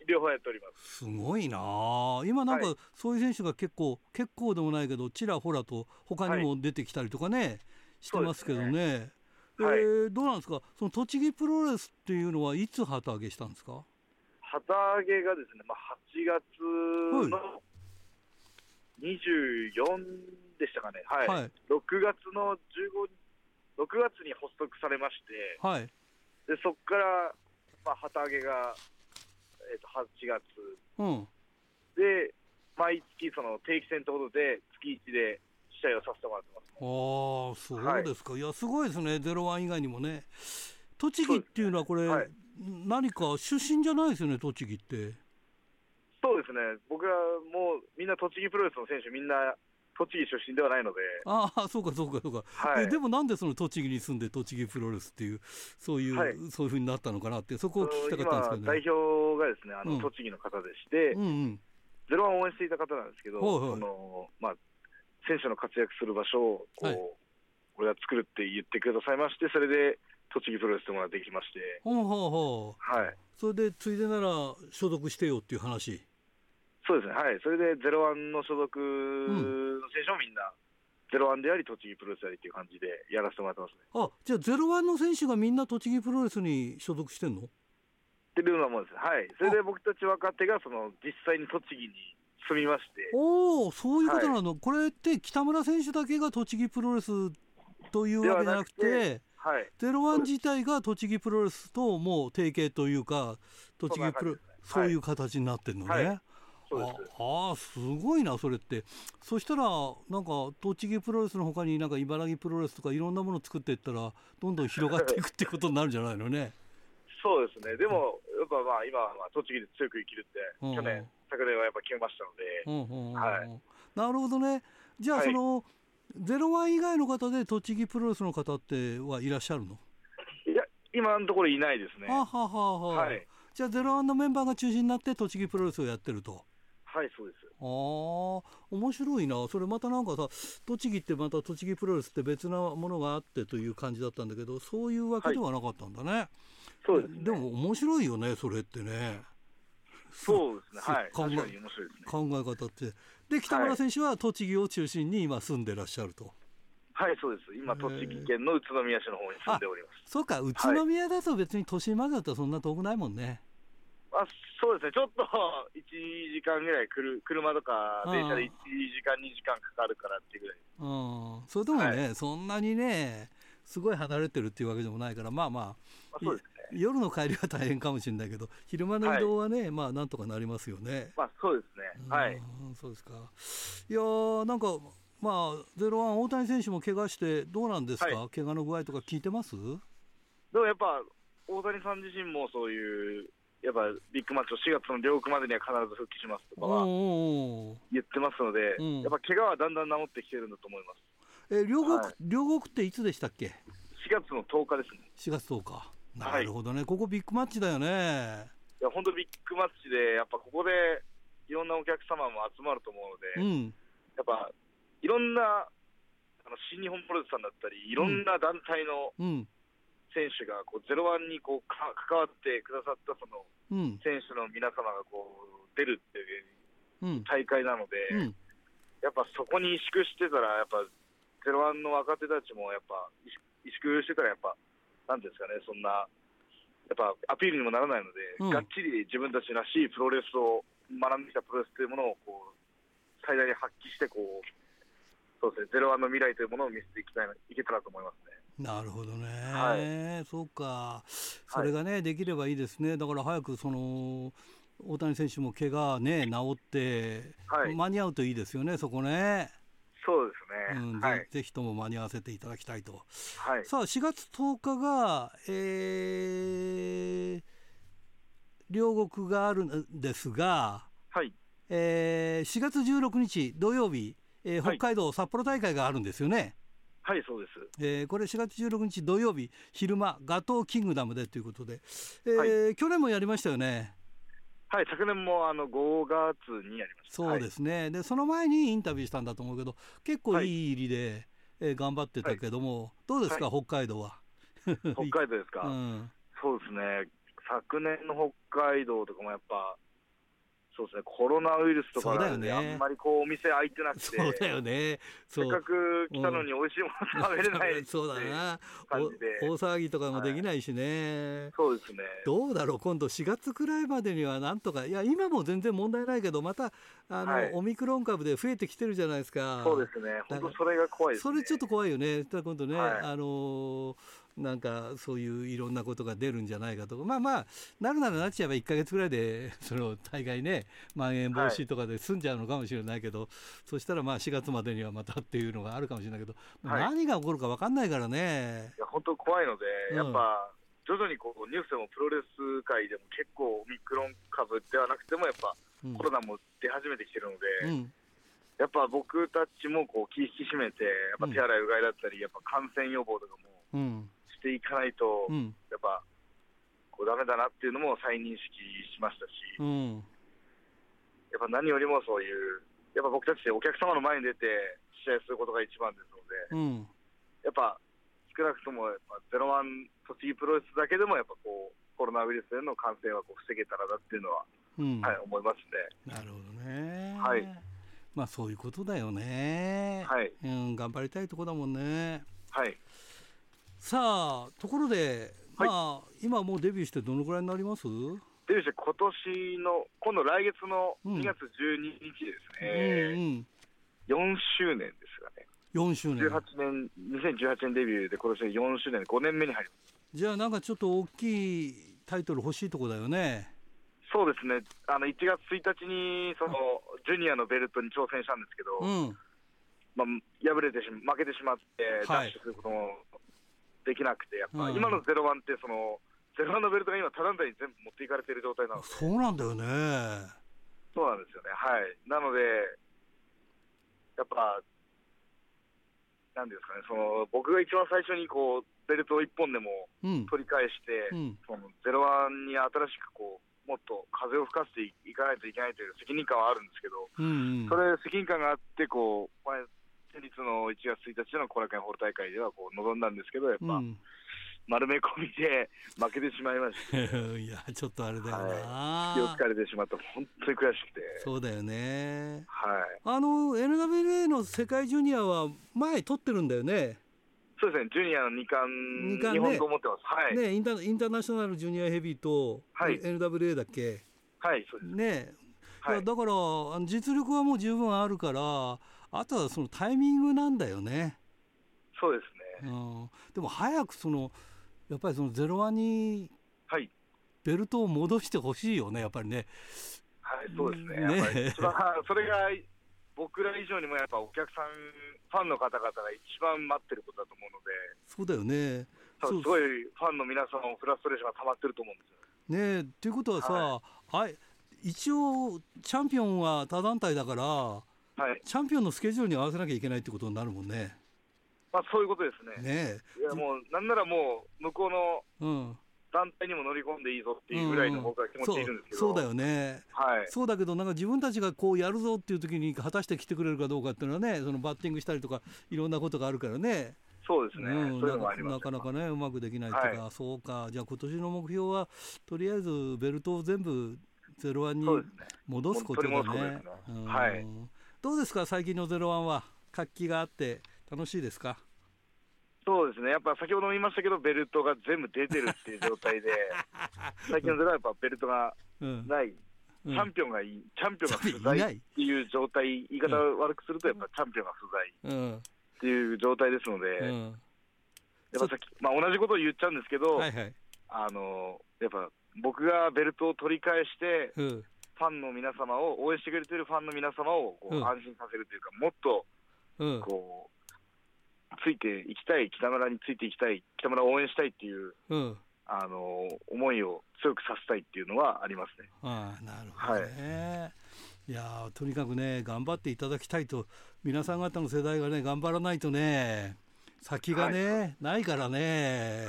両方やっております。すごいな。あ今なんかはい。そういう選手が結構結構でもないけどちらほらと他にも出てきたりとかね、してますけどね。そうですね。はい。えーどうなんですか？その栃木プロレスっていうのはいつ旗揚げしたんですか？旗揚げがですね、まあ、8月の24でしたかね、はい、はい。6月の15 6月に発足されまして、はい。でそこから、まあ、旗揚げが、えー、と8月。うん。で、毎月その定期戦ということで、月1で試合をさせてもらってます。ああそうですか、い、やすごいですね。ゼロワン以外にもね。栃木っていうのはこれ、はい。何か出身じゃないですよね栃木って。そうですね、僕らもうみんな栃木プロレスの選手、みんな栃木出身ではないので、ああそうかそうかそうか、はい。えでもなんでその栃木に住んで栃木プロレスっていうそういう、はい。そういうふうになったのかなってそこを聞きたかったんですけど今、代ね。表がですね、あうん。の栃木の方でして、うんうん。ゼロワンを応援していた方なんですけど、はいはい。そのまあ、選手の活躍する場所をこう、はい。俺が作るって言ってくださいまして、それで栃木プロレスものができまして、ほうほうほう。はい、それでついでなら所属してよっていう話？そうですね、はい、それでゼロワンの所属の選手もみんな、ゼロワンであり、栃木プロレスでありっていう感じでやらせてもらってますね。あじゃあゼロワンの選手がみんな栃木プロレスに所属してんの？っていうようなもんです。はい。それで僕たち若手がその実際に栃木に住みまして、おおそういうことなの、これって北村選手だけが栃木プロレスというわけじゃなくてではい。ゼロワン自体が栃木プロレスともう提携というか栃木プロねそういう形になってるのね、はい。ああすごいなそれってそしたらなんか栃木プロレスのほかになんか茨城プロレスとかいろんなものを作っていったらどんどん広がっていくってことになるんじゃないのね。そうですね。でも、やっぱまあ今はまあ栃木で強く生きるって、うん去年、昨年はやっぱ決めましたので、うんうんはいなるほどねじゃあはいその、ゼロワン以外の方で栃木プロレスの方ってはいらっしゃるの、いや、今のところいないですね。はあはあはあはあはい。じゃあゼロワンのメンバーが中心になって栃木プロレスをやってると。はい、そうです。ああ面白いなそれまたなんかさ栃木ってまた栃木プロレスって別なものがあってという感じだったんだけどそういうわけではなかったんだね、そうですね。でも面白いよねそれってねそうですね。はい。考え。考え方ってで北村選手は栃木を中心に今住んでらっしゃると、はい、そうです。今、栃木県の宇都宮市の方に住んでおります。そうか宇都宮だと別に都心までだったらそんな遠くないもんね、あそうですね、ちょっと 1時間ぐらい来る、車とか電車で1時間、2時間かかるからっていうぐらい、うん、それでもね、そんなにねすごい離れてるっていうわけでもないからまあまあまあ、そうですね、夜の帰りは大変かもしれないけど昼間の移動はね、まあなんとかなりますよね。まあそうですね、はい、うんそうですか。いやーなんかまあゼロワン大谷選手も怪我してどうなんですか、は怪我の具合とか聞いてます？でもやっぱ、大谷さん自身もそういう、やっぱビッグマッチを4月の両国までには必ず復帰しますとかは言ってますので、うんやっぱ怪我はだんだん治ってきてるんだと思います。え両国、はい両国っていつでしたっけ？4月の10日ですね。4月10日。なはいるほどね、ここビッグマッチだよね。いや本当ビッグマッチで、やっぱここでいろんなお客様も集まると思うので、うん。やっぱいろんなあの新日本プロレスさんだったり、いろんな団体のうん。選手がこうゼロワンにこうか関わってくださったそのうん。選手の皆様がこう出るっていううん。大会なので、うん。やっぱそこに萎縮してたら、やっぱゼロワンの若手たちもやっぱ萎縮してたら、やっぱなんですかね、そんな、やっぱアピールにもならないので、うんがっちり自分たちらしいプロレスを学んできたプロレスというものをこう最大に発揮してこうそうですね、ゼロワンの未来というものを見せていきたいないけたらと思いますね。なるほどね、はそうか、それがね、できればいいですね、だから早くその大谷選手も怪我ね、治って、はい間に合うといいですよね、そこね、そうですね。うんはいぜ。ぜひとも間に合わせていただきたいと。はい。さあ、4月10日が、えー両国があるんですが、はい。えー4月16日土曜日、えーはい北海道札幌大会があるんですよね。はい、そうです。えーこれ4月16日土曜日昼間ガトーキングダムでということで、えー去年もやりましたよね。はい、昨年もあの5月にやりました。そうですね、でその前にインタビューしたんだと思うけど結構いい入りで、えー頑張ってたけども、どうですか、は北海道は。はい。北海道ですか、うんそうですね。昨年の北海道とかもやっぱ、そうですね、コロナウイルスとかなんで、ね。あんまりこう、お店開いてなくて、そうだよね。せっかく来たのに美味しいもの食べれないそうだな。大騒ぎとかもできないしね、そうですね。どうだろう今度4月くらいまでにはなんとか。いや今も全然問題ないけどまたあの、はい。オミクロン株で増えてきてるじゃないですか。そうですね。本当それが怖いですね。それちょっと怖いよね。ただ今度ね、はい。あのーなんかそういういろんなことが出るんじゃないかとか。まあまあなるならなっちゃえば1か月ぐらいで その大概ねまん延防止とかで済んじゃうのかもしれないけど、そしたらまあ4月までにはまたっていうのがあるかもしれないけど、はい。何が起こるか分かんないからね。いや本当怖いので、うん。やっぱ徐々にこうニュースでもプロレス界でも結構オミクロン株ではなくてもやっぱうん。コロナも出始めてきてるので、うん。やっぱ僕たちもこう気引き締めてやっぱうん手洗いうがいだったりやっぱ感染予防とかもうんしていかないと、うん。やっぱこうダメだなっていうのも再認識しましたし、うん。やっぱ何よりもそういうやっぱ僕たちお客様の前に出て試合することが一番ですので。うん。やっぱ少なくともやっぱゼロワン栃木プロレスだけでもやっぱこうコロナウイルスへの感染はこう防げたらなっていうのは、うん。はい、思いますね。なるほどね。はい。まあそういうことだよね。はい、うん頑張りたいとこだもんね。はい、さあところで、はい。まあ今もうデビューしてどのくらいになります、デビューして今年の今度来月のうん。2月12日ですうんね、4周年ですかね。うん、4周年18年2018年デビューで今年で4周年で5年目に入ります。じゃあなんかちょっと大きいタイトル欲しいとこだよね。そうですね。あの1月1日にそのジュニアのベルトに挑戦したんですけど、うん。まあ、敗れてし負けてしまって、はい。ダッシュすることもできなくて、やっぱ、うん。今のゼロワンってその、ゼロワンのベルトが今、他団体に全部持っていかれている状態なので、そうなんだよね。そうなんですよね、はい。なので、やっぱ、なんですかね、その僕が一番最初にこうベルトを一本でもうん。取り返して、うん。そのゼロワンに新しくこうもっと風を吹かせていかないといけないという責任感はあるんですけど、うんうん。それ責任感があってこう、前先日の1月1日の後楽園ホール大会ではこう臨んだんですけど、やっぱ、うん。丸め込みで負けてしまいまして、いやちょっとあれだよな、気をつかれてしまって、本当に悔しくて、そうだよね。はい、あの NWA の世界ジュニアは前取ってるんだよね。そうですね、ジュニアの2二冠、冠ね。日本と思ってます。はい、ねインタインターナショナルジュニアヘビーと、はい。NWA だっけ？はい、そうです。ね。はい。だから実力はもう十分あるからあとはそのタイミングなんだよね、そうですうね。ん、でも早くそのやっぱりそのゼロワンにはい。ベルトを戻してほしいよねやっぱりね。はい、そうですね。ね。やっぱりそれが僕ら以上にもやっぱお客さん、ファンの方々が一番待ってることだと思うので、そうだよね。すごいファンの皆さんもフラストレーションが溜まってると思うんですよ。ねっていうことはさ、はあい一応チャンピオンは他団体だからはい。チャンピオンのスケジュールに合わせなきゃいけないってことになるもんね。まあそういうことですね。ねいやもう、なんならもう、向こうのうん。団体にも乗り込んでいいぞっていうぐらいの僕は気持ちでいるんですけど、そうそうだよね。はい。そうだけどなんか自分たちがこうやるぞっていう時に果たして来てくれるかどうかっていうのはねそのバッティングしたりとかいろんなことがあるからね。そうですね。うんなかなかねうまくできないとか、はそうか。じゃあ今年の目標はとりあえずベルトを全部ゼロワンに。戻すことだね。ね。うん。はいどうですか？最近のゼロワンは。活気があって楽しいですか？そうですね。やっぱ先ほども言いましたけど、ベルトが全部出てるっていう状態で、最近のゼロはやっぱベルトがうん。ない。チャンピオンがいい、チャンピオンが不在っていう状態、言い方を悪くすると、やっぱチャンピオンが不在っていう状態ですので、やっぱさっき、まあ、同じことを言っちゃうんですけど、はいはい、あのやっぱ僕がベルトを取り返して、ファンの皆様を、応援してくれてるファンの皆様をこう安心させるというか、もっとこう、ついていきたい、北村についていきたい、北村を応援したいっていう、あの思いを強くさせたいっていうのはありますね。あなるほどね、はい、いやとにかくね頑張っていただきたいと皆さん方の世代がね頑張らないとね先がね、はい、ないからね。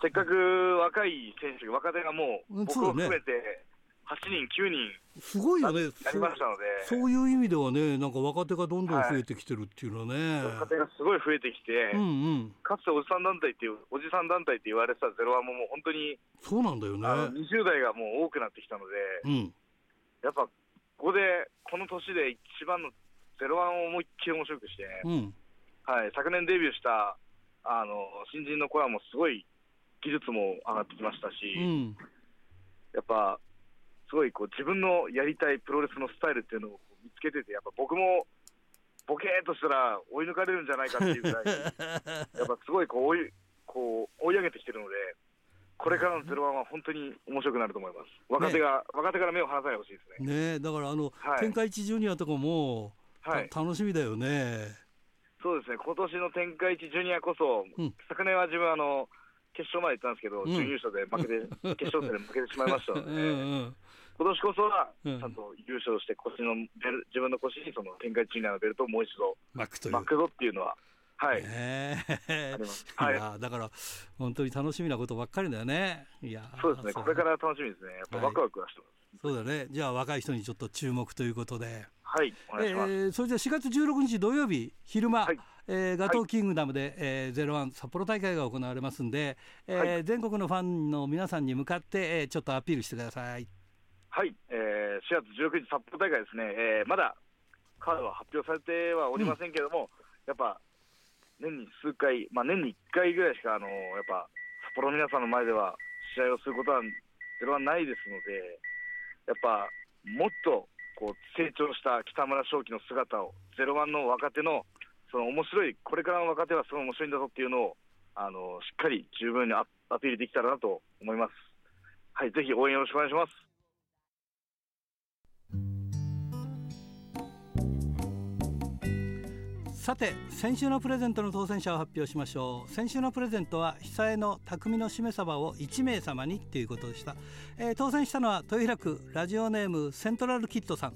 せっかく若い選手、若手がもう、僕を含めて、8人、9人、すごいよね、やりましたので。そういう意味ではね、なんか若手がどんどん増えてきてるっていうのはね、はい、若手がすごい増えてきて、うんうん、かつておじさん団体っていう、おじさん団体って言われてたゼロワンも、もう本当に、そうなんだよね。20代がもう多くなってきたので、うん、やっぱここで、この年で一番のゼロワンを思いっきり面白くして、うん、はい、昨年デビューしたあの新人の子らもすごい技術も上がってきましたし、うん、やっぱすごいこう自分のやりたいプロレスのスタイルっていうのを見つけてて、やっぱ僕もボケーっとしたら追い抜かれるんじゃないかっていうぐらい、やっぱすごいこう追いこう追い上げてきてるので、これからのゼロワンは本当に面白くなると思います。若手が、ね、若手から目を離さないでほしいですね。ねだからあの、はい、天下一ジュニアとかも、はい、楽しみだよね。そうですね、今年の天下一ジュニアこそ、うん、昨年は自分あの、決勝まで行ったんですけど、うん、準優勝で負けて、決勝戦で負けてしまいましたので、うんうん今年こそはちゃんと優勝して腰のベル、自分の腰にその天下一ジュニアのベルトをもう一度巻く巻くぞっていうのは。はい、えはい、いやだから本当に楽しみなことばっかりだよね。いやそうですね、これから楽しみですね。やっぱワクワクはしてます。はい、そうだね。じゃあ若い人にちょっと注目ということで。はい、お願いします。えー、それじゃあ4月16日土曜日昼間、はい、えー、ガトーキングダムで、はい、えー、ゼロワン札幌大会が行われますんで、えー、はい、全国のファンの皆さんに向かって、えー、ちょっとアピールしてください。はい、えー、4月19日札幌大会ですね、えー、まだカードは発表されてはおりませんけれども、うん、やっぱ年に数回、まあ、年に1回ぐらいしかあのやっぱ札幌の皆さんの前では試合をすることはゼロワンないですので、やっぱもっとこう成長した北村正輝の姿を、ゼロワンの若手のその面白い、これからの若手はすごい面白いんだぞっていうのを、あのしっかり十分にアピールできたらなと思います。はい、ぜひ応援よろしくお願いします。さて先週のプレゼントの当選者を発表しましょう。先週のプレゼントは久江の匠のしめ鯖を1名様にということでした、えー、当選したのは豊平区ラジオネームセントラルキッドさん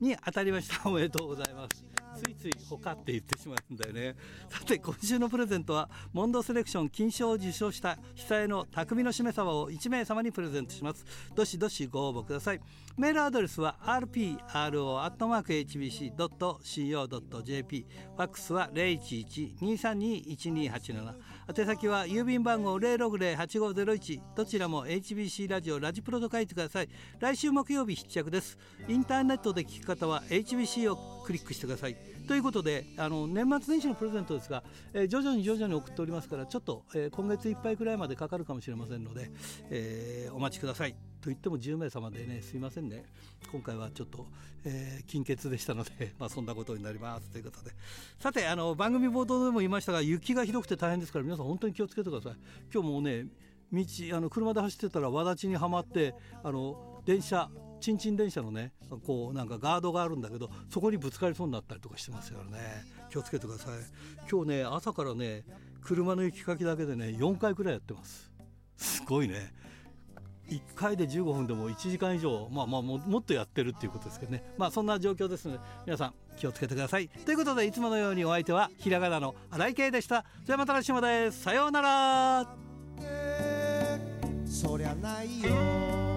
に当たりました。おめでとうございます。ついつい他って言ってしまうんだよね。さて今週のプレゼントはモンドセレクション金賞を受賞した久江の匠のしめ鯖を1名様にプレゼントします。どしどしご応募ください。メールアドレスは rpro.hbc.co.jp ファックスは011-232-1287宛先は郵便番号060-8501どちらも HBC ラジオラジプロと書いてください。来週木曜日必着です。インターネットで聞き方は HBC をクリックしてください。ということであの年末年始のプレゼントですが、えー、徐々に徐々に送っておりますからちょっと、えー、今月いっぱいくらいまでかかるかもしれませんので、えー、お待ちください。と言っても10名様でねすいませんね。今回はちょっと、えー、金欠でしたので、まあ、そんなことになります。ということで。さてあの番組冒頭でも言いましたが雪がひどくて大変ですから皆さん本当に気をつけてください。今日もね道あの車で走ってたら輪立ちにはまってあの電車ちんちん電車のねこうなんかガードがあるんだけどそこにぶつかりそうになったりとかしてますからね。気をつけてください。今日ね朝からね車の雪かきだけでね4回くらいやってます。すごいね。1回で15分でも1時間以上、まあ、まあもっとやってるっていうことですけどね、まあ、そんな状況ですので皆さん気をつけてください。ということでいつものようにお相手はひらがなの新井圭でした。じゃあまた来週までさようならそりゃないよ。